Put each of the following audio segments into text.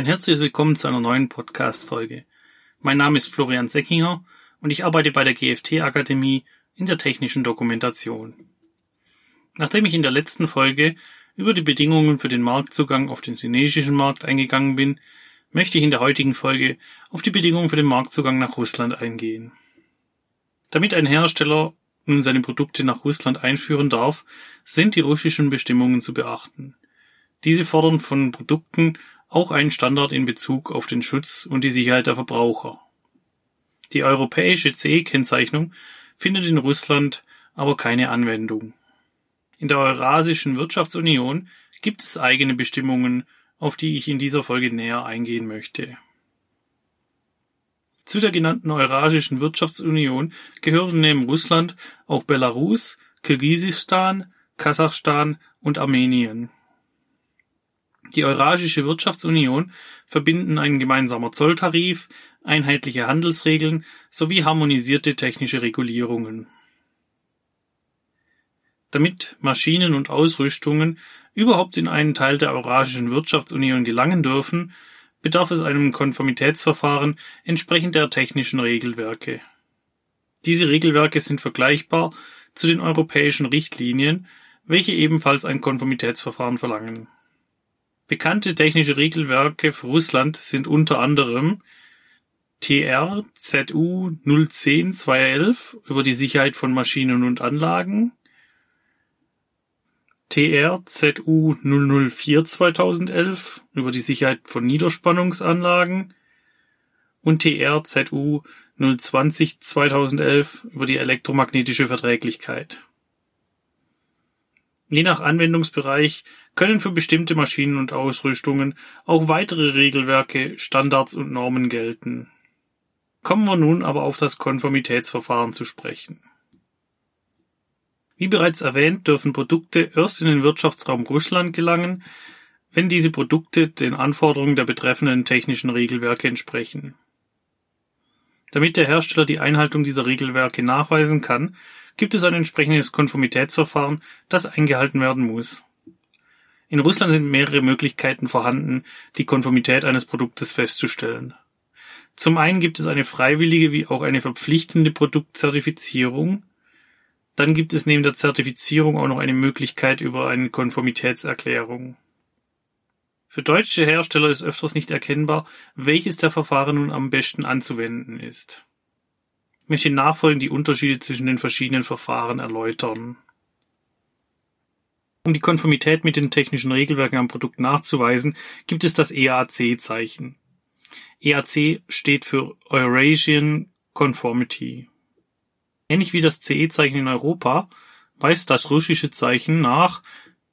Ein herzliches Willkommen zu einer neuen Podcast-Folge. Mein Name ist Florian Seckinger und ich arbeite bei der GFT-Akademie in der technischen Dokumentation. Nachdem ich in der letzten Folge über die Bedingungen für den Marktzugang auf den chinesischen Markt eingegangen bin, möchte ich in der heutigen Folge auf die Bedingungen für den Marktzugang nach Russland eingehen. Damit ein Hersteller nun seine Produkte nach Russland einführen darf, sind die russischen Bestimmungen zu beachten. Diese fordern von Produkten auch einen Standard in Bezug auf den Schutz und die Sicherheit der Verbraucher. Die europäische CE-Kennzeichnung findet in Russland aber keine Anwendung. In der Eurasischen Wirtschaftsunion gibt es eigene Bestimmungen, auf die ich in dieser Folge näher eingehen möchte. Zu der genannten Eurasischen Wirtschaftsunion gehören neben Russland auch Belarus, Kirgisistan, Kasachstan und Armenien. Die Eurasische Wirtschaftsunion verbinden ein gemeinsamer Zolltarif, einheitliche Handelsregeln sowie harmonisierte technische Regulierungen. Damit Maschinen und Ausrüstungen überhaupt in einen Teil der Eurasischen Wirtschaftsunion gelangen dürfen, bedarf es einem Konformitätsverfahren entsprechend der technischen Regelwerke. Diese Regelwerke sind vergleichbar zu den europäischen Richtlinien, welche ebenfalls ein Konformitätsverfahren verlangen. Bekannte technische Regelwerke für Russland sind unter anderem TR ZU 010 211 über die Sicherheit von Maschinen und Anlagen, TR ZU 004 2011 über die Sicherheit von Niederspannungsanlagen und TR ZU 020 2011 über die elektromagnetische Verträglichkeit. Je nach Anwendungsbereich können für bestimmte Maschinen und Ausrüstungen auch weitere Regelwerke, Standards und Normen gelten. Kommen wir nun aber auf das Konformitätsverfahren zu sprechen. Wie bereits erwähnt, dürfen Produkte erst in den Wirtschaftsraum Russland gelangen, wenn diese Produkte den Anforderungen der betreffenden technischen Regelwerke entsprechen. Damit der Hersteller die Einhaltung dieser Regelwerke nachweisen kann, gibt es ein entsprechendes Konformitätsverfahren, das eingehalten werden muss. In Russland sind mehrere Möglichkeiten vorhanden, die Konformität eines Produktes festzustellen. Zum einen gibt es eine freiwillige wie auch eine verpflichtende Produktzertifizierung, dann gibt es neben der Zertifizierung auch noch eine Möglichkeit über eine Konformitätserklärung. Für deutsche Hersteller ist öfters nicht erkennbar, welches der Verfahren nun am besten anzuwenden ist. Ich möchte nachfolgend die Unterschiede zwischen den verschiedenen Verfahren erläutern. Um die Konformität mit den technischen Regelwerken am Produkt nachzuweisen, gibt es das EAC-Zeichen. EAC steht für Eurasian Conformity. Ähnlich wie das CE-Zeichen in Europa weist das russische Zeichen nach,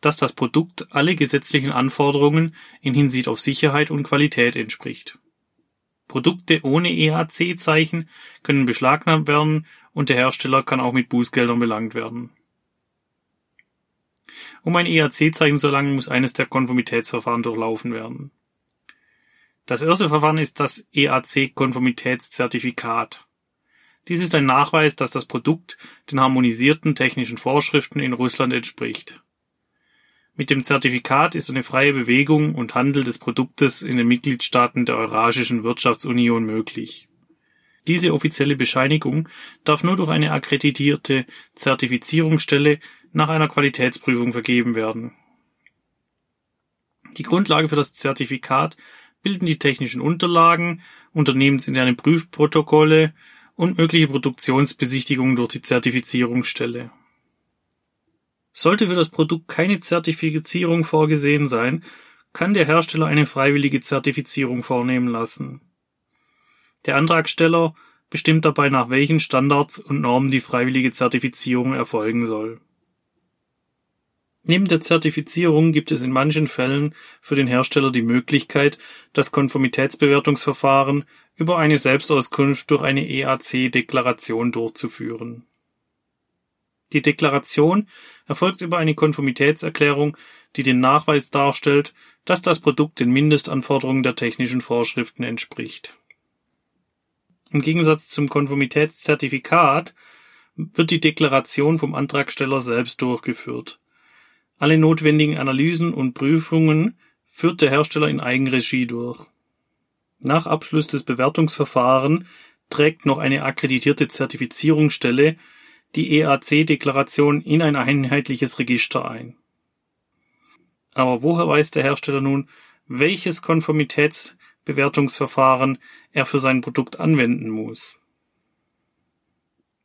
dass das Produkt alle gesetzlichen Anforderungen in Hinsicht auf Sicherheit und Qualität entspricht. Produkte ohne EAC-Zeichen können beschlagnahmt werden und der Hersteller kann auch mit Bußgeldern belangt werden. Um ein EAC-Zeichen zu erlangen, muss eines der Konformitätsverfahren durchlaufen werden. Das erste Verfahren ist das EAC-Konformitätszertifikat. Dies ist ein Nachweis, dass das Produkt den harmonisierten technischen Vorschriften in Russland entspricht. Mit dem Zertifikat ist eine freie Bewegung und Handel des Produktes in den Mitgliedstaaten der Eurasischen Wirtschaftsunion möglich. Diese offizielle Bescheinigung darf nur durch eine akkreditierte Zertifizierungsstelle nach einer Qualitätsprüfung vergeben werden. Die Grundlage für das Zertifikat bilden die technischen Unterlagen, unternehmensinterne Prüfprotokolle und mögliche Produktionsbesichtigungen durch die Zertifizierungsstelle. Sollte für das Produkt keine Zertifizierung vorgesehen sein, kann der Hersteller eine freiwillige Zertifizierung vornehmen lassen. Der Antragsteller bestimmt dabei, nach welchen Standards und Normen die freiwillige Zertifizierung erfolgen soll. Neben der Zertifizierung gibt es in manchen Fällen für den Hersteller die Möglichkeit, das Konformitätsbewertungsverfahren über eine Selbstauskunft durch eine EAC-Deklaration durchzuführen. Die Deklaration erfolgt über eine Konformitätserklärung, die den Nachweis darstellt, dass das Produkt den Mindestanforderungen der technischen Vorschriften entspricht. Im Gegensatz zum Konformitätszertifikat wird die Deklaration vom Antragsteller selbst durchgeführt alle notwendigen Analysen und Prüfungen führt der Hersteller in Eigenregie durch. Nach Abschluss des Bewertungsverfahrens trägt noch eine akkreditierte Zertifizierungsstelle die EAC-Deklaration in ein einheitliches Register ein. Aber woher weiß der Hersteller nun, welches Konformitätsbewertungsverfahren er für sein Produkt anwenden muss?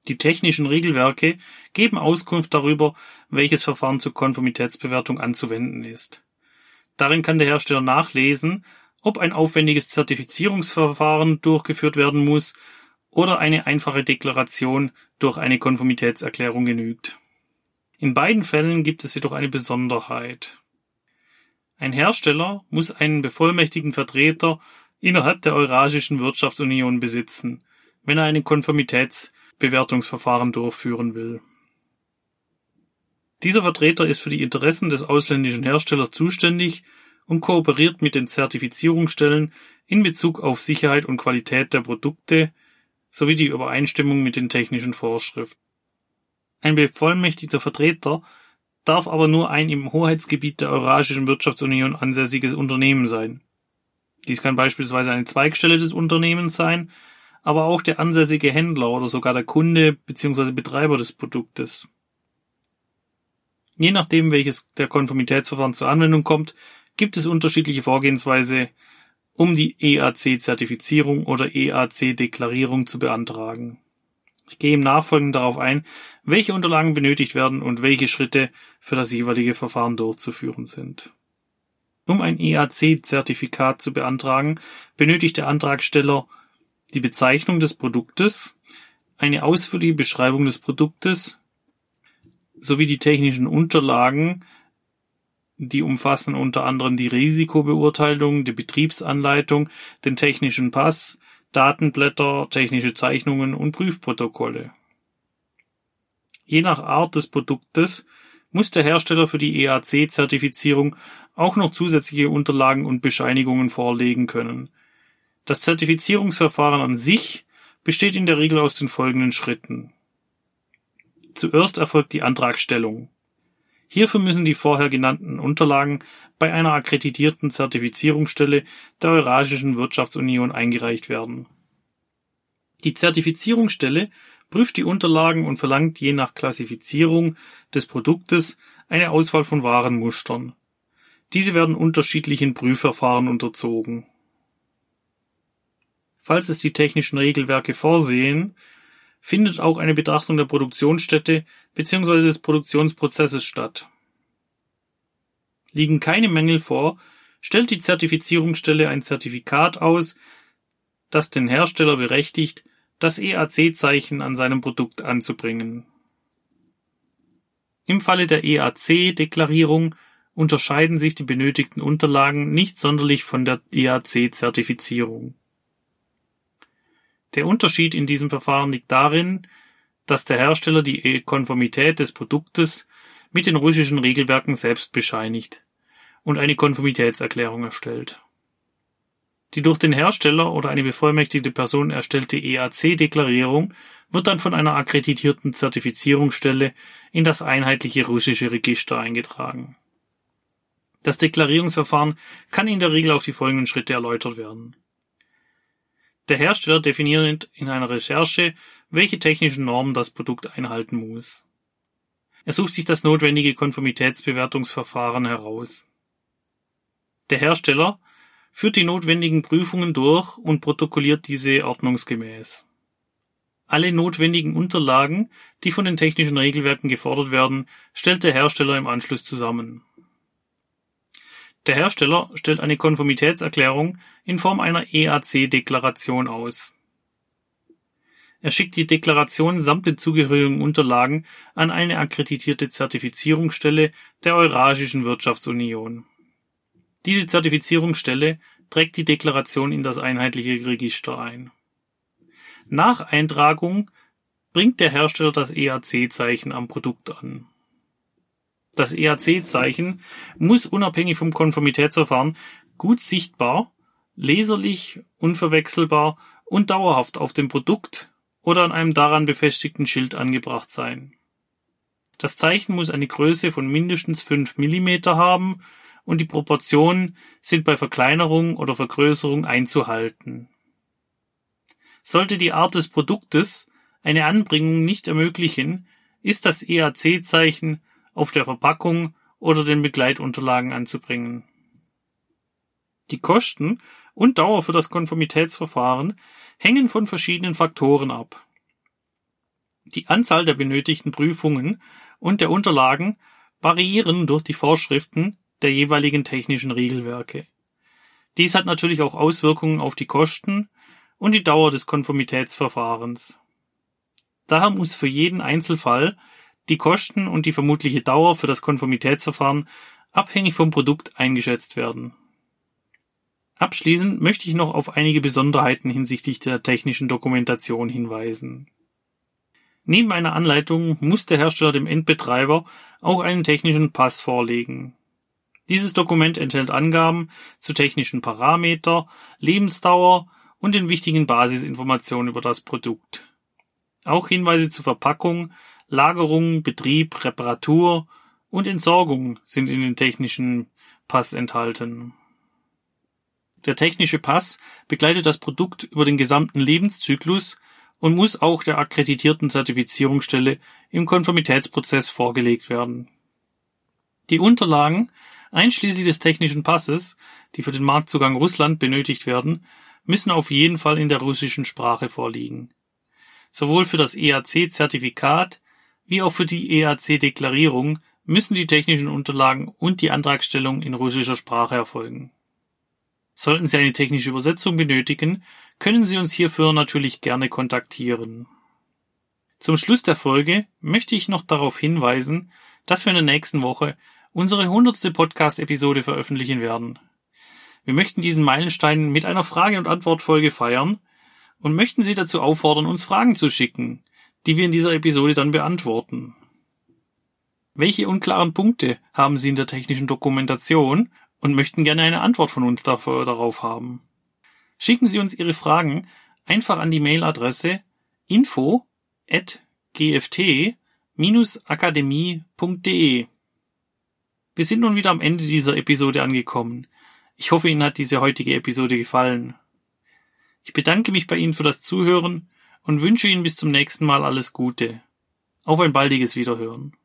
Die technischen Regelwerke geben Auskunft darüber, welches Verfahren zur Konformitätsbewertung anzuwenden ist. Darin kann der Hersteller nachlesen, ob ein aufwendiges Zertifizierungsverfahren durchgeführt werden muss oder eine einfache Deklaration durch eine Konformitätserklärung genügt. In beiden Fällen gibt es jedoch eine Besonderheit. Ein Hersteller muss einen bevollmächtigten Vertreter innerhalb der Eurasischen Wirtschaftsunion besitzen, wenn er ein Konformitätsbewertungsverfahren durchführen will. Dieser Vertreter ist für die Interessen des ausländischen Herstellers zuständig und kooperiert mit den Zertifizierungsstellen in Bezug auf Sicherheit und Qualität der Produkte sowie die Übereinstimmung mit den technischen Vorschriften. Ein bevollmächtigter Vertreter darf aber nur ein im Hoheitsgebiet der Eurasischen Wirtschaftsunion ansässiges Unternehmen sein. Dies kann beispielsweise eine Zweigstelle des Unternehmens sein, aber auch der ansässige Händler oder sogar der Kunde bzw. Betreiber des Produktes. Je nachdem, welches der Konformitätsverfahren zur Anwendung kommt, gibt es unterschiedliche Vorgehensweise, um die EAC-Zertifizierung oder EAC-Deklarierung zu beantragen. Ich gehe im Nachfolgenden darauf ein, welche Unterlagen benötigt werden und welche Schritte für das jeweilige Verfahren durchzuführen sind. Um ein EAC-Zertifikat zu beantragen, benötigt der Antragsteller die Bezeichnung des Produktes, eine ausführliche Beschreibung des Produktes sowie die technischen Unterlagen die umfassen unter anderem die Risikobeurteilung, die Betriebsanleitung, den technischen Pass, Datenblätter, technische Zeichnungen und Prüfprotokolle. Je nach Art des Produktes muss der Hersteller für die EAC-Zertifizierung auch noch zusätzliche Unterlagen und Bescheinigungen vorlegen können. Das Zertifizierungsverfahren an sich besteht in der Regel aus den folgenden Schritten. Zuerst erfolgt die Antragstellung. Hierfür müssen die vorher genannten Unterlagen bei einer akkreditierten Zertifizierungsstelle der Eurasischen Wirtschaftsunion eingereicht werden. Die Zertifizierungsstelle prüft die Unterlagen und verlangt je nach Klassifizierung des Produktes eine Auswahl von Warenmustern. Diese werden unterschiedlichen Prüfverfahren unterzogen. Falls es die technischen Regelwerke vorsehen, findet auch eine Betrachtung der Produktionsstätte bzw. des Produktionsprozesses statt. Liegen keine Mängel vor, stellt die Zertifizierungsstelle ein Zertifikat aus, das den Hersteller berechtigt, das EAC-Zeichen an seinem Produkt anzubringen. Im Falle der EAC-Deklarierung unterscheiden sich die benötigten Unterlagen nicht sonderlich von der EAC-Zertifizierung. Der Unterschied in diesem Verfahren liegt darin, dass der Hersteller die Konformität des Produktes mit den russischen Regelwerken selbst bescheinigt und eine Konformitätserklärung erstellt. Die durch den Hersteller oder eine bevollmächtigte Person erstellte EAC-Deklarierung wird dann von einer akkreditierten Zertifizierungsstelle in das einheitliche russische Register eingetragen. Das Deklarierungsverfahren kann in der Regel auf die folgenden Schritte erläutert werden. Der Hersteller definiert in einer Recherche, welche technischen Normen das Produkt einhalten muss. Er sucht sich das notwendige Konformitätsbewertungsverfahren heraus. Der Hersteller führt die notwendigen Prüfungen durch und protokolliert diese ordnungsgemäß. Alle notwendigen Unterlagen, die von den technischen Regelwerken gefordert werden, stellt der Hersteller im Anschluss zusammen. Der Hersteller stellt eine Konformitätserklärung in Form einer EAC-Deklaration aus. Er schickt die Deklaration samt den zugehörigen Unterlagen an eine akkreditierte Zertifizierungsstelle der Eurasischen Wirtschaftsunion. Diese Zertifizierungsstelle trägt die Deklaration in das einheitliche Register ein. Nach Eintragung bringt der Hersteller das EAC-Zeichen am Produkt an das EAC-Zeichen muss unabhängig vom Konformitätsverfahren gut sichtbar, leserlich, unverwechselbar und dauerhaft auf dem Produkt oder an einem daran befestigten Schild angebracht sein. Das Zeichen muss eine Größe von mindestens 5 mm haben und die Proportionen sind bei Verkleinerung oder Vergrößerung einzuhalten. Sollte die Art des Produktes eine Anbringung nicht ermöglichen, ist das EAC-Zeichen auf der Verpackung oder den Begleitunterlagen anzubringen. Die Kosten und Dauer für das Konformitätsverfahren hängen von verschiedenen Faktoren ab. Die Anzahl der benötigten Prüfungen und der Unterlagen variieren durch die Vorschriften der jeweiligen technischen Regelwerke. Dies hat natürlich auch Auswirkungen auf die Kosten und die Dauer des Konformitätsverfahrens. Daher muss für jeden Einzelfall die Kosten und die vermutliche Dauer für das Konformitätsverfahren abhängig vom Produkt eingeschätzt werden. Abschließend möchte ich noch auf einige Besonderheiten hinsichtlich der technischen Dokumentation hinweisen. Neben einer Anleitung muss der Hersteller dem Endbetreiber auch einen technischen Pass vorlegen. Dieses Dokument enthält Angaben zu technischen Parameter, Lebensdauer und den wichtigen Basisinformationen über das Produkt. Auch Hinweise zu Verpackung, Lagerung, Betrieb, Reparatur und Entsorgung sind in den technischen Pass enthalten. Der technische Pass begleitet das Produkt über den gesamten Lebenszyklus und muss auch der akkreditierten Zertifizierungsstelle im Konformitätsprozess vorgelegt werden. Die Unterlagen, einschließlich des technischen Passes, die für den Marktzugang Russland benötigt werden, müssen auf jeden Fall in der russischen Sprache vorliegen. Sowohl für das EAC-Zertifikat wie auch für die EAC-Deklarierung müssen die technischen Unterlagen und die Antragstellung in russischer Sprache erfolgen. Sollten Sie eine technische Übersetzung benötigen, können Sie uns hierfür natürlich gerne kontaktieren. Zum Schluss der Folge möchte ich noch darauf hinweisen, dass wir in der nächsten Woche unsere hundertste Podcast-Episode veröffentlichen werden. Wir möchten diesen Meilenstein mit einer Frage- und Antwortfolge feiern und möchten Sie dazu auffordern, uns Fragen zu schicken, die wir in dieser Episode dann beantworten. Welche unklaren Punkte haben Sie in der technischen Dokumentation und möchten gerne eine Antwort von uns dafür, darauf haben. Schicken Sie uns Ihre Fragen einfach an die Mailadresse info at gft-akademie.de. Wir sind nun wieder am Ende dieser Episode angekommen. Ich hoffe, Ihnen hat diese heutige Episode gefallen. Ich bedanke mich bei Ihnen für das Zuhören und wünsche Ihnen bis zum nächsten Mal alles Gute. Auf ein baldiges Wiederhören.